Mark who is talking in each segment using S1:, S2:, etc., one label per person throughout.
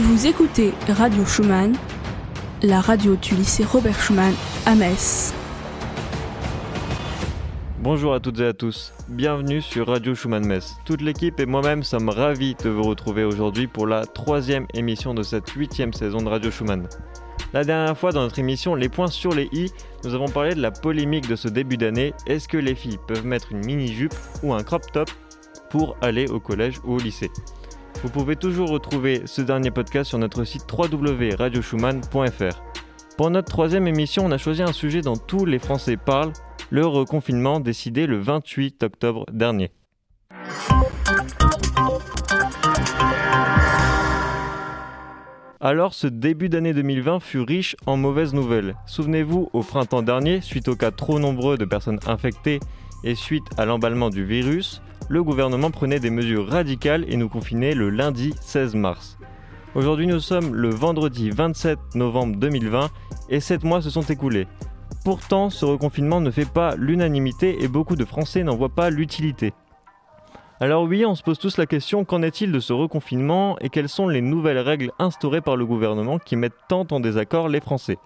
S1: Vous écoutez Radio Schumann, la radio du lycée Robert Schumann à Metz.
S2: Bonjour à toutes et à tous, bienvenue sur Radio Schumann Metz. Toute l'équipe et moi-même sommes ravis de vous retrouver aujourd'hui pour la troisième émission de cette huitième saison de Radio Schumann. La dernière fois dans notre émission Les points sur les i, nous avons parlé de la polémique de ce début d'année. Est-ce que les filles peuvent mettre une mini-jupe ou un crop top pour aller au collège ou au lycée? Vous pouvez toujours retrouver ce dernier podcast sur notre site www.radioschumann.fr. Pour notre troisième émission, on a choisi un sujet dont tous les Français parlent, le reconfinement décidé le 28 octobre dernier. Alors ce début d'année 2020 fut riche en mauvaises nouvelles. Souvenez-vous, au printemps dernier, suite aux cas trop nombreux de personnes infectées et suite à l'emballement du virus, le gouvernement prenait des mesures radicales et nous confinait le lundi 16 mars. Aujourd'hui nous sommes le vendredi 27 novembre 2020 et 7 mois se sont écoulés. Pourtant, ce reconfinement ne fait pas l'unanimité et beaucoup de Français n'en voient pas l'utilité. Alors oui, on se pose tous la question, qu'en est-il de ce reconfinement et quelles sont les nouvelles règles instaurées par le gouvernement qui mettent tant en désaccord les Français?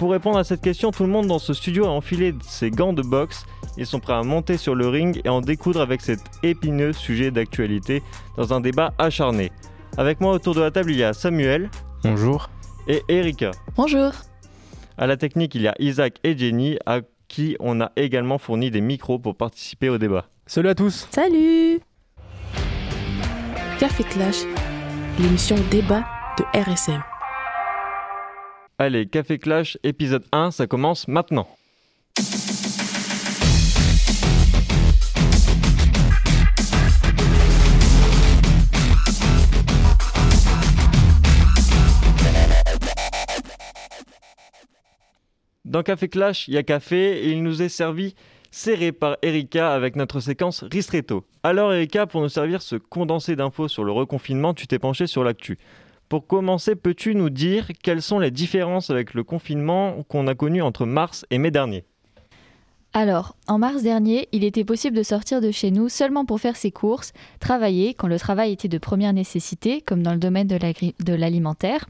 S2: Pour répondre à cette question, tout le monde dans ce studio a enfilé ses gants de boxe, ils sont prêts à monter sur le ring et en découdre avec cet épineux sujet d'actualité dans un débat acharné. Avec moi autour de la table, il y a Samuel.
S3: Bonjour.
S2: Et Erika.
S4: Bonjour.
S2: À la technique, il y a Isaac et Jenny, à qui on a également fourni des micros pour participer au débat.
S3: Salut à tous.
S4: Salut.
S1: Café Clash, l'émission débat de RSM.
S2: Allez, Café Clash, épisode 1, ça commence maintenant. Dans Café Clash, il y a café et il nous est servi serré par Erika avec notre séquence Ristretto. Alors Erika, pour nous servir ce condensé d'infos sur le reconfinement, tu t'es penché sur l'actu. Pour commencer, peux-tu nous dire quelles sont les différences avec le confinement qu'on a connu entre mars et mai dernier?
S4: Alors, en mars dernier, il était possible de sortir de chez nous seulement pour faire ses courses, travailler quand le travail était de première nécessité, comme dans le domaine de l'alimentaire,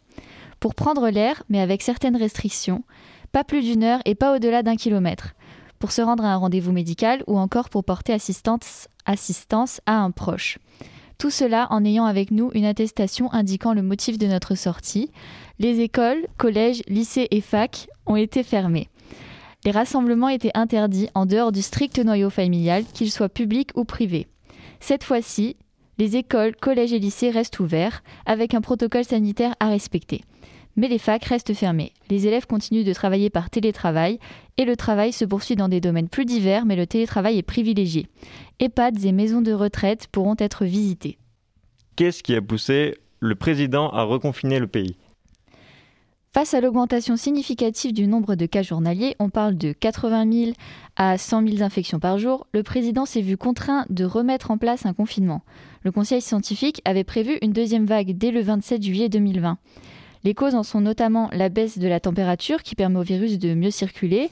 S4: pour prendre l'air, mais avec certaines restrictions, pas plus d'une heure et pas au-delà d'un kilomètre, pour se rendre à un rendez-vous médical ou encore pour porter assistance, assistance à un proche. Tout cela en ayant avec nous une attestation indiquant le motif de notre sortie. Les écoles, collèges, lycées et facs ont été fermés. Les rassemblements étaient interdits en dehors du strict noyau familial, qu'ils soient publics ou privés. Cette fois-ci, les écoles, collèges et lycées restent ouverts, avec un protocole sanitaire à respecter. Mais les facs restent fermés. Les élèves continuent de travailler par télétravail et le travail se poursuit dans des domaines plus divers, mais le télétravail est privilégié. EHPAD et maisons de retraite pourront être visités.
S2: Qu'est-ce qui a poussé le président à reconfiner le pays?
S4: Face à l'augmentation significative du nombre de cas journaliers, on parle de 80 000 à 100 000 infections par jour, le président s'est vu contraint de remettre en place un confinement. Le Conseil scientifique avait prévu une deuxième vague dès le 27 juillet 2020. Les causes en sont notamment la baisse de la température qui permet au virus de mieux circuler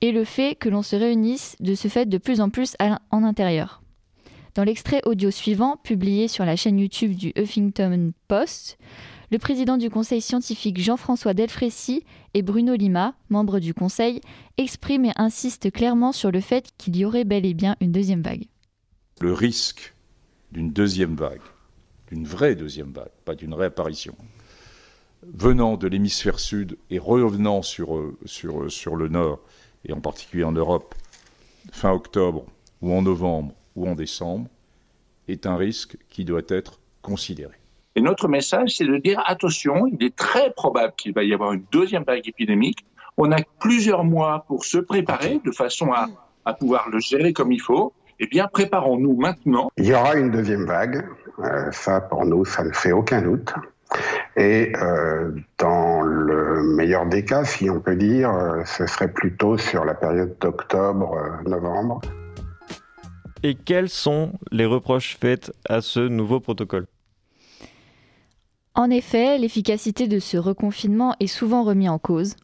S4: et le fait que l'on se réunisse de ce fait de plus en plus en intérieur. Dans l'extrait audio suivant, publié sur la chaîne YouTube du Huffington Post, le président du conseil scientifique Jean-François Delfrécy et Bruno Lima, membres du conseil, expriment et insistent clairement sur le fait qu'il y aurait bel et bien une deuxième vague.
S5: Le risque d'une deuxième vague, d'une vraie deuxième vague, pas d'une réapparition, venant de l'hémisphère sud et revenant sur, euh, sur, euh, sur le nord, et en particulier en Europe, fin octobre ou en novembre ou en décembre, est un risque qui doit être considéré.
S6: Et notre message, c'est de dire attention, il est très probable qu'il va y avoir une deuxième vague épidémique. On a plusieurs mois pour se préparer de façon à, à pouvoir le gérer comme il faut. Eh bien, préparons-nous maintenant.
S7: Il y aura une deuxième vague. Euh, ça, pour nous, ça ne fait aucun doute. Et euh, dans le meilleur des cas, si on peut dire, euh, ce serait plutôt sur la période d'octobre-novembre.
S2: Et quels sont les reproches faits à ce nouveau protocole?
S4: En effet, l'efficacité de ce reconfinement est souvent remise en cause.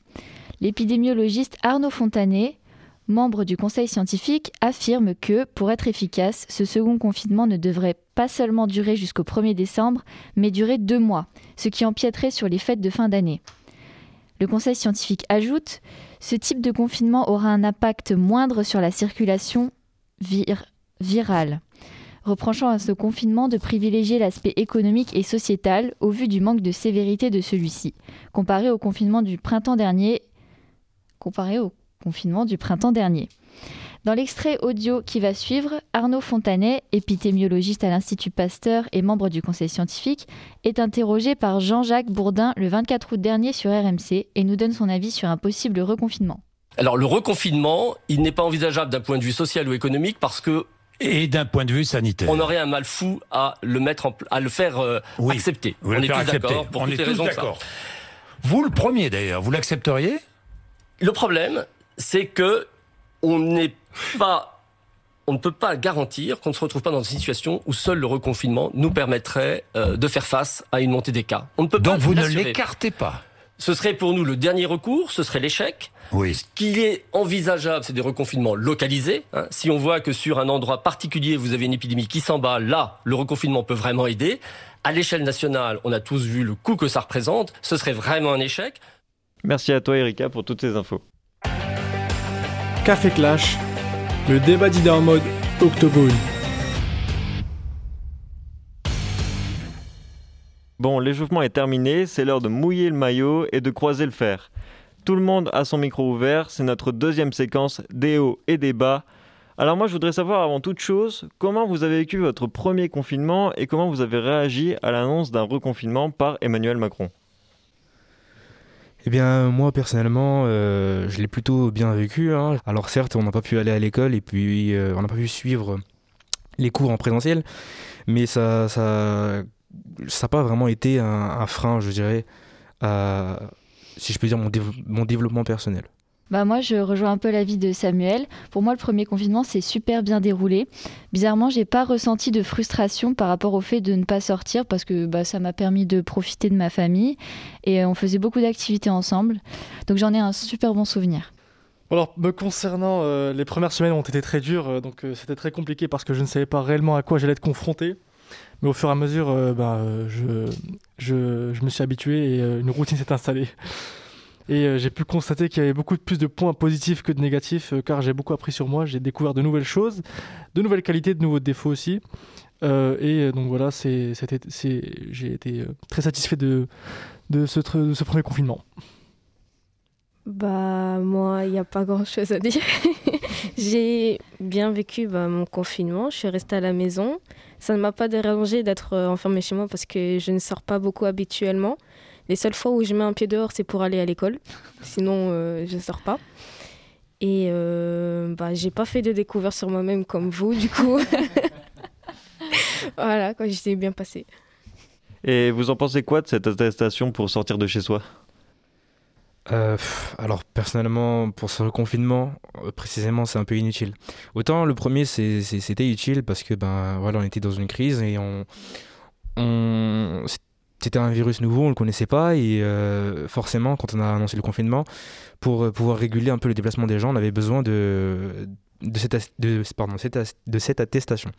S4: L'épidémiologiste Arnaud Fontanet membre du conseil scientifique, affirme que, pour être efficace, ce second confinement ne devrait pas seulement durer jusqu'au 1er décembre, mais durer deux mois, ce qui empiéterait sur les fêtes de fin d'année. Le conseil scientifique ajoute Ce type de confinement aura un impact moindre sur la circulation virale, reprochant à ce confinement de privilégier l'aspect économique et sociétal au vu du manque de sévérité de celui-ci, comparé au confinement du printemps dernier. Comparé au confinement du printemps dernier. Dans l'extrait audio qui va suivre, Arnaud Fontanet, épidémiologiste à l'Institut Pasteur et membre du conseil scientifique, est interrogé par Jean-Jacques Bourdin le 24 août dernier sur RMC et nous donne son avis sur un possible reconfinement.
S3: Alors le reconfinement, il n'est pas envisageable d'un point de vue social ou économique parce que
S8: et d'un point de vue sanitaire.
S3: On aurait un mal fou à le mettre à le faire euh, accepter.
S8: on est tous d'accord pour toutes les raisons d'accord. Vous le premier d'ailleurs, vous l'accepteriez?
S3: Le problème, c'est que on n'est pas on ne peut pas garantir qu'on ne se retrouve pas dans une situation où seul le reconfinement nous permettrait euh, de faire face à une montée des cas. On ne peut
S8: Donc vous ne l'écartez pas.
S3: Ce serait pour nous le dernier recours, ce serait l'échec.
S8: Oui.
S3: Ce qui est envisageable, c'est des reconfinements localisés. Hein. Si on voit que sur un endroit particulier, vous avez une épidémie qui s'en bat, là, le reconfinement peut vraiment aider. À l'échelle nationale, on a tous vu le coût que ça représente. Ce serait vraiment un échec.
S2: Merci à toi, Erika, pour toutes ces infos.
S9: Café Clash, le débat d'idées en mode octogone.
S2: Bon, l'échauffement est terminé, c'est l'heure de mouiller le maillot et de croiser le fer. Tout le monde a son micro ouvert, c'est notre deuxième séquence des hauts et des bas. Alors moi je voudrais savoir avant toute chose comment vous avez vécu votre premier confinement et comment vous avez réagi à l'annonce d'un reconfinement par Emmanuel Macron?
S10: Eh bien, moi personnellement, euh, je l'ai plutôt bien vécu. Hein. Alors certes, on n'a pas pu aller à l'école et puis euh, on n'a pas pu suivre les cours en présentiel, mais ça, ça, ça n'a pas vraiment été un, frein, je dirais, à, si je peux dire, mon, mon développement personnel.
S4: Bah moi, je rejoins un peu l'avis de Samuel. Pour moi, le premier confinement s'est super bien déroulé. Bizarrement, j'ai pas ressenti de frustration par rapport au fait de ne pas sortir parce que bah, ça m'a permis de profiter de ma famille et euh, on faisait beaucoup d'activités ensemble. Donc j'en ai un super bon souvenir.
S11: Alors, me concernant, euh, les premières semaines ont été très dures, euh, donc c'était très compliqué parce que je ne savais pas réellement à quoi j'allais être confronté. Mais au fur et à mesure, bah, je, je, me suis habitué et une routine s'est installée. Et euh, j'ai pu constater qu'il y avait beaucoup plus de points positifs que de négatifs, euh, car j'ai beaucoup appris sur moi, j'ai découvert de nouvelles choses, de nouvelles qualités, de nouveaux défauts aussi. Euh, et donc voilà, j'ai été très satisfait de, de, ce, premier confinement.
S12: Bah moi, il n'y a pas grand-chose à dire. j'ai bien vécu bah, mon confinement, je suis restée à la maison. Ça ne m'a pas dérangé d'être enfermée chez moi parce que je ne sors pas beaucoup habituellement. Les seules fois où je mets un pied dehors, c'est pour aller à l'école. Sinon, euh, je ne sors pas. Et euh, bah, j'ai pas fait de découverte sur moi-même comme vous, du coup. voilà, quand j'étais bien passé.
S2: Et vous en pensez quoi de cette attestation pour sortir de chez soi?
S10: Euh, alors personnellement, pour ce confinement, euh, précisément, c'est un peu inutile. Autant le premier, c'était utile parce que ben voilà, on était dans une crise et on, on c'était un virus nouveau, on ne le connaissait pas, et euh, forcément, quand on a annoncé le confinement, pour euh, pouvoir réguler un peu le déplacement des gens, on avait besoin de, de, cette, de, pardon, de cette attestation.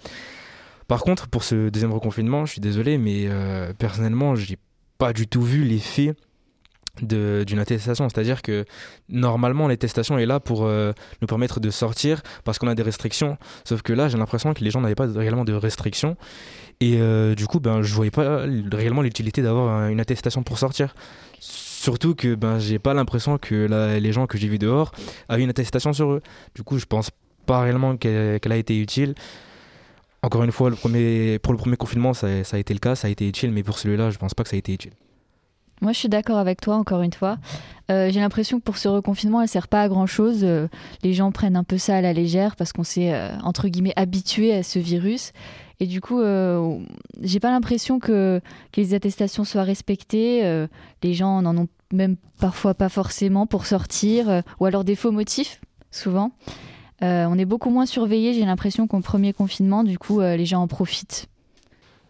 S10: Par contre, pour ce deuxième reconfinement, je suis désolé, mais euh, personnellement, j'ai pas du tout vu l'effet d'une attestation. C'est-à-dire que normalement, l'attestation est là pour nous permettre de sortir parce qu'on a des restrictions. Sauf que là, j'ai l'impression que les gens n'avaient pas réellement de restrictions. Et euh, du coup, ben, je voyais pas réellement l'utilité d'avoir une attestation pour sortir. Surtout que ben, j'ai pas l'impression que les gens que j'ai vus dehors avaient une attestation sur eux. Du coup, je pense pas réellement qu'elle a été utile. Encore une fois, pour le premier confinement, ça, ça, a été le cas, ça a été utile, mais pour celui-là, je pense pas que ça a été utile.
S4: Moi, je suis d'accord avec toi, encore une fois. Euh, j'ai l'impression que pour ce reconfinement, elle sert pas à grand-chose. Euh, les gens prennent un peu ça à la légère parce qu'on s'est, entre guillemets, habitué à ce virus. Et du coup, euh, j'ai pas l'impression que, les attestations soient respectées. Euh, les gens n'en ont même parfois pas forcément pour sortir, euh, ou alors des faux motifs, souvent. on est beaucoup moins surveillé, j'ai l'impression qu'au premier confinement, du coup, les gens en profitent.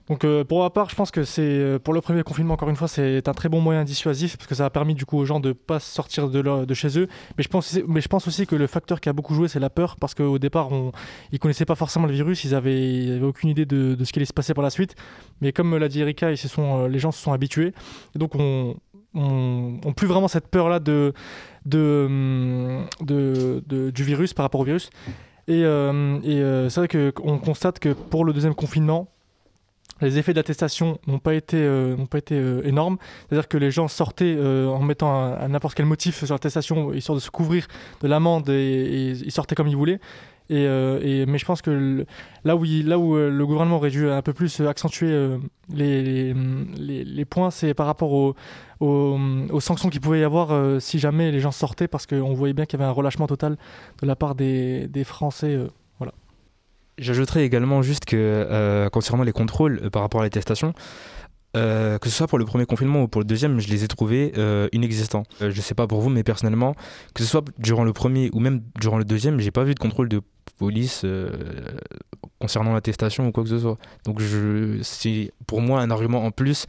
S11: Donc euh, pour ma part, je pense que c'est euh, pour le premier confinement encore une fois, c'est un très bon moyen dissuasif parce que ça a permis du coup aux gens de pas sortir de, chez eux. Mais je pense, mais je pense aussi que le facteur qui a beaucoup joué, c'est la peur parce qu'au départ, on, ils connaissaient pas forcément le virus, ils avaient, aucune idée de, ce qui allait se passer par la suite. Mais comme l'a dit Erika, ils euh, les gens se sont habitués. Donc on, on, plus vraiment cette peur là de, de, du virus par rapport au virus. Et c'est vrai qu'on constate que pour le deuxième confinement, les effets d'attestation n'ont pas été, euh, n'ont pas été euh, énormes. C'est-à-dire que les gens sortaient euh, en mettant n'importe quel motif sur l'attestation, histoire de se couvrir de l'amende, et, ils sortaient comme ils voulaient. Et, mais je pense que là où, là où le gouvernement aurait dû un peu plus accentuer les, les, les, points, c'est par rapport aux, aux, sanctions qu'il pouvait y avoir si jamais les gens sortaient, parce qu'on voyait bien qu'il y avait un relâchement total de la part des, des Français.
S10: J'ajouterais également juste que euh, concernant les contrôles euh, par rapport à l'attestation, euh, que ce soit pour le premier confinement ou pour le deuxième, je les ai trouvés inexistants. je ne sais pas pour vous, mais personnellement, que ce soit durant le premier ou même durant le deuxième, j'ai pas vu de contrôle de police concernant l'attestation ou quoi que ce soit. Donc c'est pour moi un argument en plus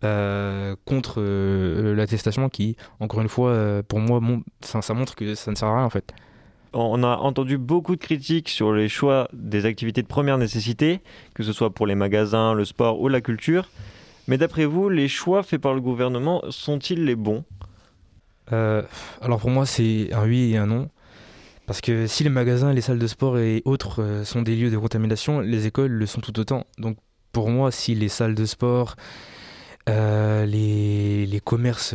S10: contre l'attestation qui, encore une fois, pour moi, ça montre que ça ne sert à rien en fait
S2: on a entendu beaucoup de critiques sur les choix des activités de première nécessité, que ce soit pour les magasins, le sport ou la culture. Mais d'après vous, les choix faits par le gouvernement sont-ils les bons?
S10: Euh, Alors pour moi, c'est un oui et un non. Parce que si les magasins, les salles de sport et autres euh, sont des lieux de contamination, les écoles le sont tout autant. Donc pour moi, si les salles de sport, euh, les, les, commerces,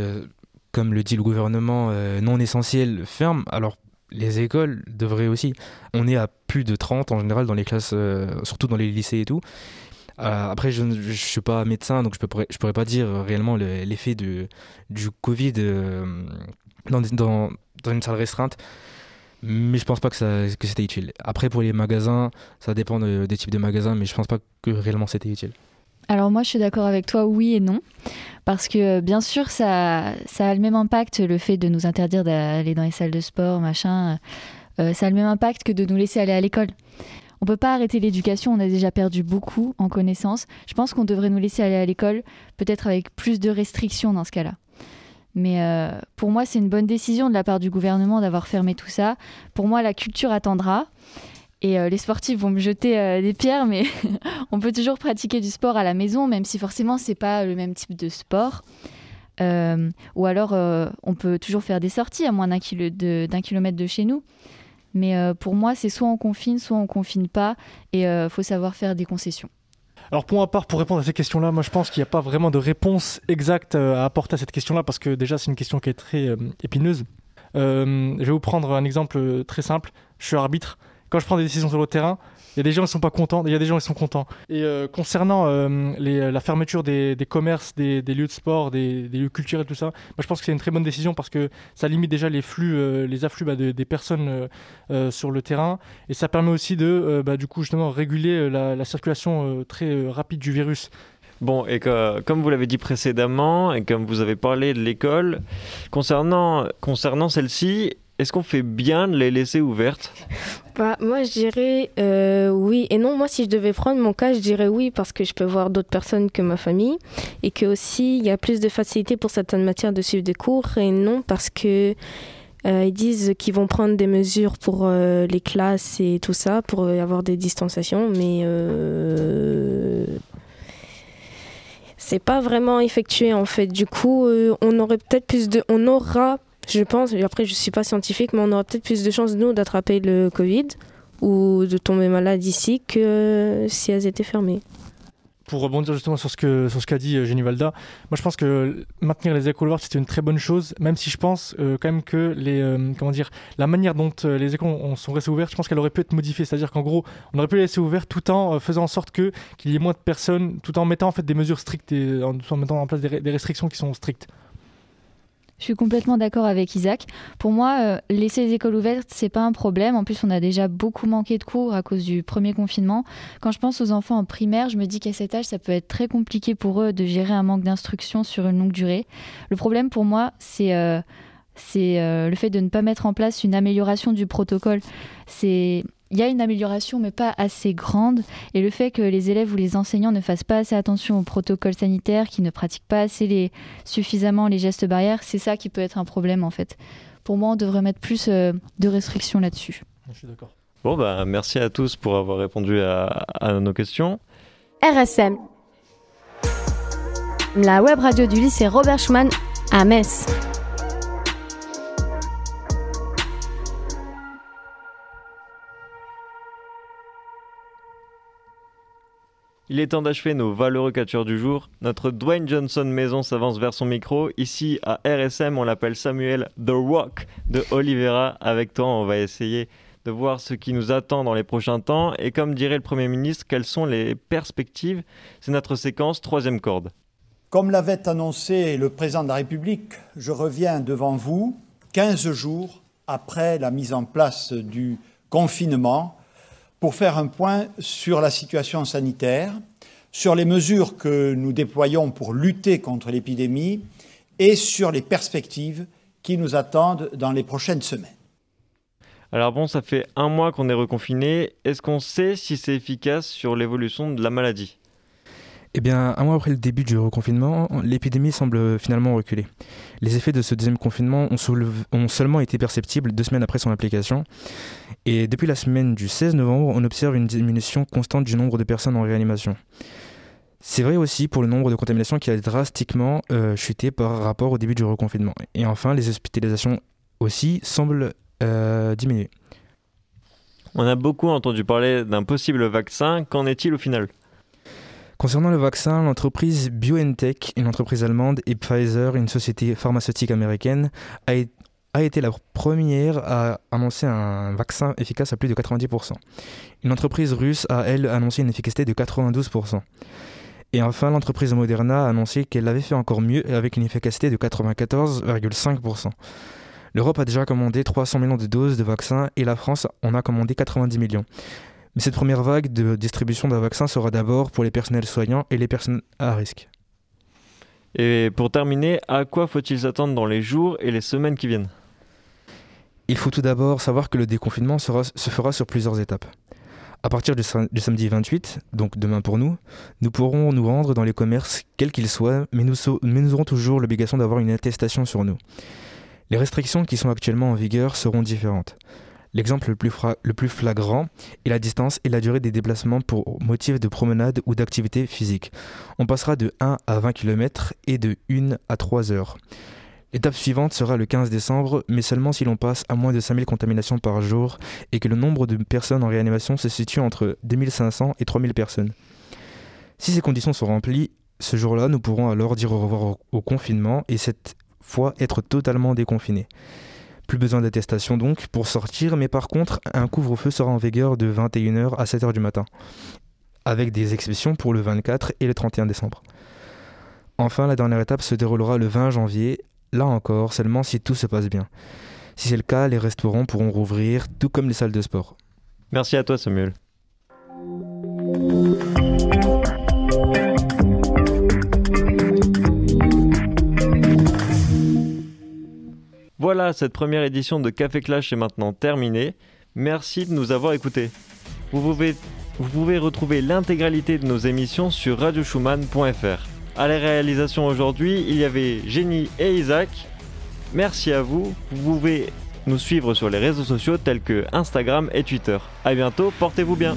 S10: comme le dit le gouvernement, non essentiels ferment, alors les écoles devraient aussi. On est à plus de 30 en général dans les classes, euh, surtout dans les lycées et tout. Euh, après, je ne suis pas médecin, donc je ne pourrais, pourrais pas dire réellement l'effet du Covid euh, dans, dans, dans, une salle restreinte. Mais je pense pas que, que c'était utile. Après, pour les magasins, ça dépend des types de magasins, mais je pense pas que réellement c'était utile.
S4: Alors moi, je suis d'accord avec toi, oui et non. Parce que bien sûr, ça, ça a le même impact, le fait de nous interdire d'aller dans les salles de sport, machin. Euh, ça a le même impact que de nous laisser aller à l'école. On peut pas arrêter l'éducation, on a déjà perdu beaucoup en connaissances. Je pense qu'on devrait nous laisser aller à l'école, peut-être avec plus de restrictions dans ce cas-là. Mais euh, pour moi, c'est une bonne décision de la part du gouvernement d'avoir fermé tout ça. Pour moi, la culture attendra. Et euh, les sportifs vont me jeter euh, des pierres, mais on peut toujours pratiquer du sport à la maison, même si forcément c'est pas le même type de sport. Euh, ou alors on peut toujours faire des sorties à moins d'un kilomètre de chez nous. Mais pour moi, c'est soit on confine, soit on confine pas, et il faut savoir faire des concessions.
S11: Alors pour ma part, pour répondre à ces questions-là, moi je pense qu'il n'y a pas vraiment de réponse exacte à apporter à cette question-là, parce que déjà c'est une question qui est très épineuse. je vais vous prendre un exemple très simple. Je suis arbitre quand je prends des décisions sur le terrain, il y a des gens qui sont pas contents, il y a des gens qui sont contents. Et euh, concernant euh, les, la fermeture des, commerces, des, lieux de sport, des, lieux culturels, tout ça, je pense que c'est une très bonne décision parce que ça limite déjà les flux, euh, les afflux bah, des personnes sur le terrain et ça permet aussi de, bah, du coup justement réguler la, la circulation très rapide du virus.
S2: Bon, et comme vous l'avez dit précédemment, et comme vous avez parlé de l'école, concernant, concernant celle-ci, est-ce qu'on fait bien de les laisser ouvertes?
S12: Bah, Moi, je dirais euh, oui et non. Moi, si je devais prendre mon cas, je dirais oui parce que je peux voir d'autres personnes que ma famille et que aussi il y a plus de facilité pour certaines matières de suivre des cours et non parce que euh, ils disent qu'ils vont prendre des mesures pour euh, les classes et tout ça pour avoir des distanciations, mais c'est pas vraiment effectué en fait. Du coup, on aurait peut-être plus de, on aura je pense, après je suis pas scientifique, mais on aura peut-être plus de chances, nous, d'attraper le Covid ou de tomber malade ici que si elles étaient fermées.
S11: Pour rebondir justement sur ce qu'a dit Jenny euh, Valda, moi je pense que maintenir les écoles ouvertes c'était une très bonne chose, même si je pense euh, quand même que euh, la manière dont les écoles sont restées ouvertes, je pense qu'elle aurait pu être modifiée. C'est-à-dire qu'en gros, on aurait pu les laisser ouvertes tout en faisant en sorte qu'il y ait moins de personnes, tout en mettant en fait des mesures strictes et en, mettant en place des restrictions qui sont strictes.
S4: Je suis complètement d'accord avec Isaac. Pour moi, euh, laisser les écoles ouvertes, c'est pas un problème. En plus, on a déjà beaucoup manqué de cours à cause du premier confinement. Quand je pense aux enfants en primaire, je me dis qu'à cet âge, ça peut être très compliqué pour eux de gérer un manque d'instruction sur une longue durée. Le problème pour moi, c'est euh, euh, le fait de ne pas mettre en place une amélioration du protocole. C'est il y a une amélioration, mais pas assez grande. Et le fait que les élèves ou les enseignants ne fassent pas assez attention aux protocoles sanitaires, qui ne pratiquent pas assez les, suffisamment les gestes barrières, c'est ça qui peut être un problème en fait. Pour moi, on devrait mettre plus euh, de restrictions là-dessus.
S11: Je suis d'accord.
S2: Bon, bah, merci à tous pour avoir répondu à, à nos questions.
S13: RSM, la web radio du lycée Robert Schumann à Metz.
S2: Il est temps d'achever nos valeureux catcheurs du jour. Notre Dwayne Johnson maison s'avance vers son micro. Ici, à RSM, on l'appelle Samuel The Rock de Oliveira. Avec toi, on va essayer de voir ce qui nous attend dans les prochains temps. Et comme dirait le Premier ministre, quelles sont les perspectives? C'est notre séquence troisième corde.
S14: Comme l'avait annoncé le président de la République, je reviens devant vous 15 jours après la mise en place du confinement pour faire un point sur la situation sanitaire, sur les mesures que nous déployons pour lutter contre l'épidémie et sur les perspectives qui nous attendent dans les prochaines semaines.
S2: Alors bon, ça fait un mois qu'on est reconfiné. Est-ce qu'on sait si c'est efficace sur l'évolution de la maladie?
S10: Eh bien, un mois après le début du reconfinement, l'épidémie semble finalement reculer. Les effets de ce deuxième confinement ont, seulement été perceptibles deux semaines après son application. Et depuis la semaine du 16 novembre, on observe une diminution constante du nombre de personnes en réanimation. C'est vrai aussi pour le nombre de contaminations qui a drastiquement euh, chuté par rapport au début du reconfinement. Et enfin, les hospitalisations aussi semblent euh, diminuer.
S2: On a beaucoup entendu parler d'un possible vaccin. Qu'en est-il au final?
S10: Concernant le vaccin, l'entreprise BioNTech, une entreprise allemande, et Pfizer, une société pharmaceutique américaine, a, été la première à annoncer un vaccin efficace à plus de 90%. Une entreprise russe a, elle, annoncé une efficacité de 92%. Et enfin, l'entreprise Moderna a annoncé qu'elle avait fait encore mieux avec une efficacité de 94,5%. L'Europe a déjà commandé 300 millions de doses de vaccins et la France en a commandé 90 millions. Mais cette première vague de distribution d'un vaccin sera d'abord pour les personnels soignants et les personnes à risque.
S2: Et pour terminer, à quoi faut-il s'attendre dans les jours et les semaines qui viennent?
S10: Il faut tout d'abord savoir que le déconfinement se fera sur plusieurs étapes. À partir du, samedi 28, donc demain pour nous, nous pourrons nous rendre dans les commerces, quels qu'ils soient, mais nous, mais nous aurons toujours l'obligation d'avoir une attestation sur nous. Les restrictions qui sont actuellement en vigueur seront différentes. L'exemple le, plus flagrant est la distance et la durée des déplacements pour motif de promenade ou d'activité physique. On passera de 1 à 20 km et de 1 à 3 heures. L'étape suivante sera le 15 décembre, mais seulement si l'on passe à moins de 5000 contaminations par jour et que le nombre de personnes en réanimation se situe entre 2500 et 3000 personnes. Si ces conditions sont remplies, ce jour-là, nous pourrons alors dire au revoir au confinement et cette fois être totalement déconfinés. Plus besoin d'attestation donc pour sortir, mais par contre, un couvre-feu sera en vigueur de 21h à 7h du matin, avec des exceptions pour le 24 et le 31 décembre. Enfin, la dernière étape se déroulera le 20 janvier, là encore seulement si tout se passe bien. Si c'est le cas, les restaurants pourront rouvrir, tout comme les salles de sport.
S2: Merci à toi Samuel. Voilà, cette première édition de Café Clash est maintenant terminée. Merci de nous avoir écoutés. Vous pouvez, retrouver l'intégralité de nos émissions sur radioschumann.fr. À la réalisation aujourd'hui, il y avait Jenny et Isaac. Merci à vous. Vous pouvez nous suivre sur les réseaux sociaux tels que Instagram et Twitter. A bientôt, portez-vous bien.